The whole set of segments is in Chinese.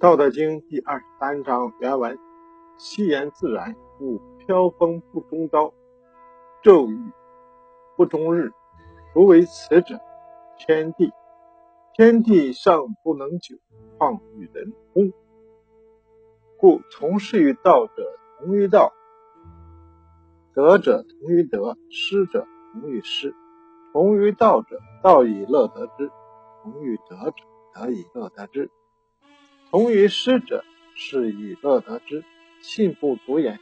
道德经第二十三章原文：其言自然，故飘风不终朝，骤雨不终日。夫为此者，天地。天地尚不能久，况与人乎？故从事于道者，同于道；德者同于德，失者同于失。同于道者，道以乐得之；同于德者，德以乐得之。同于师者，是以乐得之。信不足言，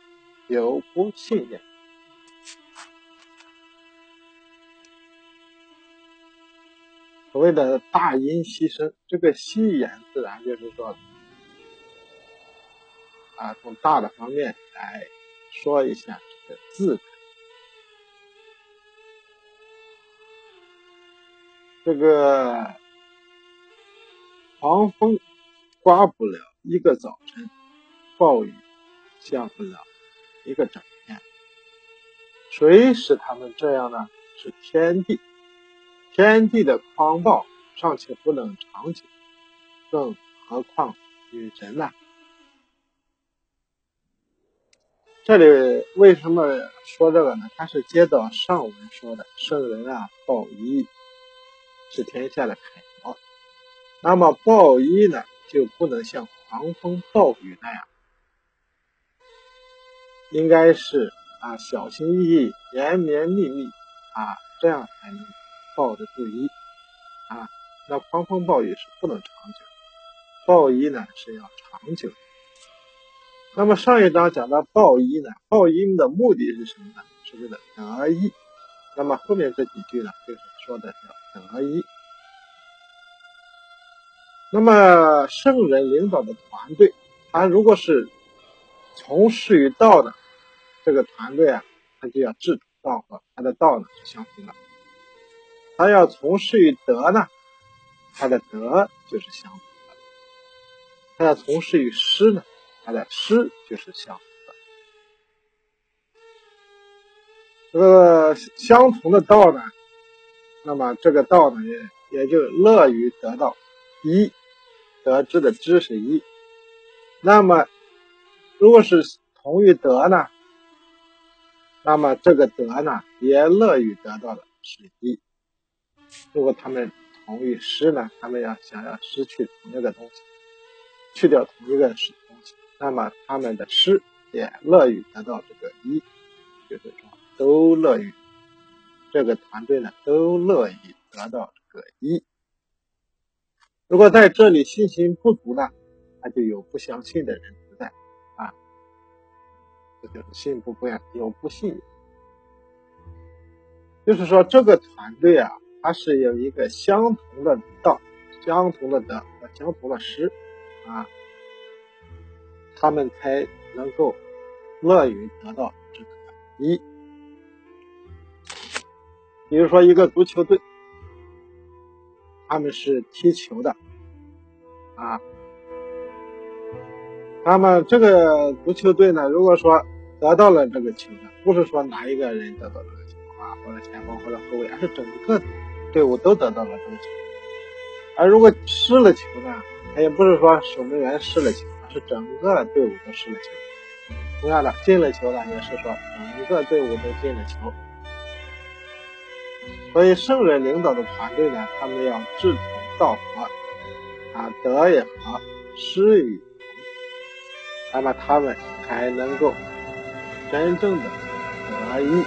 有不信也。所谓的大音希声，这个希言自然就是说，啊，从大的方面来说一下这个字。这个狂风刮不了一个早晨，暴雨下不了一个整天。谁使他们这样呢？是天地。天地的狂暴尚且不能长久，更何况与人呢？这里为什么说这个呢？他是接到上文说的，圣人啊，暴衣。是天下的楷模，那么暴衣呢，就不能像狂风暴雨那样，应该是啊小心翼翼、绵绵密密啊，这样才能抱得住衣啊。那狂风暴雨是不能长久，暴衣呢是要长久。那么上一章讲到暴衣呢，暴衣的目的是什么呢？是为了得意。那么后面这几句呢，就是说的叫得一。那么圣人领导的团队，他如果是从事于道的这个团队啊，他就要志同道合，他的道呢是相同的；他要从事于德呢，他的德就是相同的；他要从事于师呢，他的师就是相同的。这个相同的道呢，那么这个道呢也也就乐于得到一得知的知识一。那么如果是同于德呢，那么这个德呢也乐于得到的是一。如果他们同于失呢，他们要想要失去同一个东西，去掉同一个东西，那么他们的失也乐于得到这个一，就是说。都乐于这个团队呢，都乐意得到这个一。如果在这里信心不足呢，那就有不相信的人存在啊，这就是信不不有不信。就是说，这个团队啊，它是有一个相同的道、相同的德和相同的师啊，他们才能够乐于得到这个一。比如说，一个足球队，他们是踢球的，啊，那么这个足球队呢，如果说得到了这个球呢，不是说哪一个人得到这个球啊，或者前锋或者后卫，而是整个队伍都得到了这个球。而如果失了球呢，他也不是说守门员失了球，而是整个队伍都失了球。同样的，进了球呢，也是说整个队伍都进了球。所以，圣人领导的团队呢，他们要志同道合，啊，德也和，失与同，那么他们才能够真正的得一，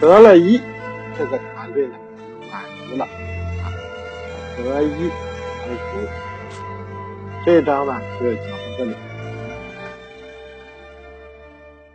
得了一，这个团队呢满足了，啊，得一而足。这章呢就讲到这里。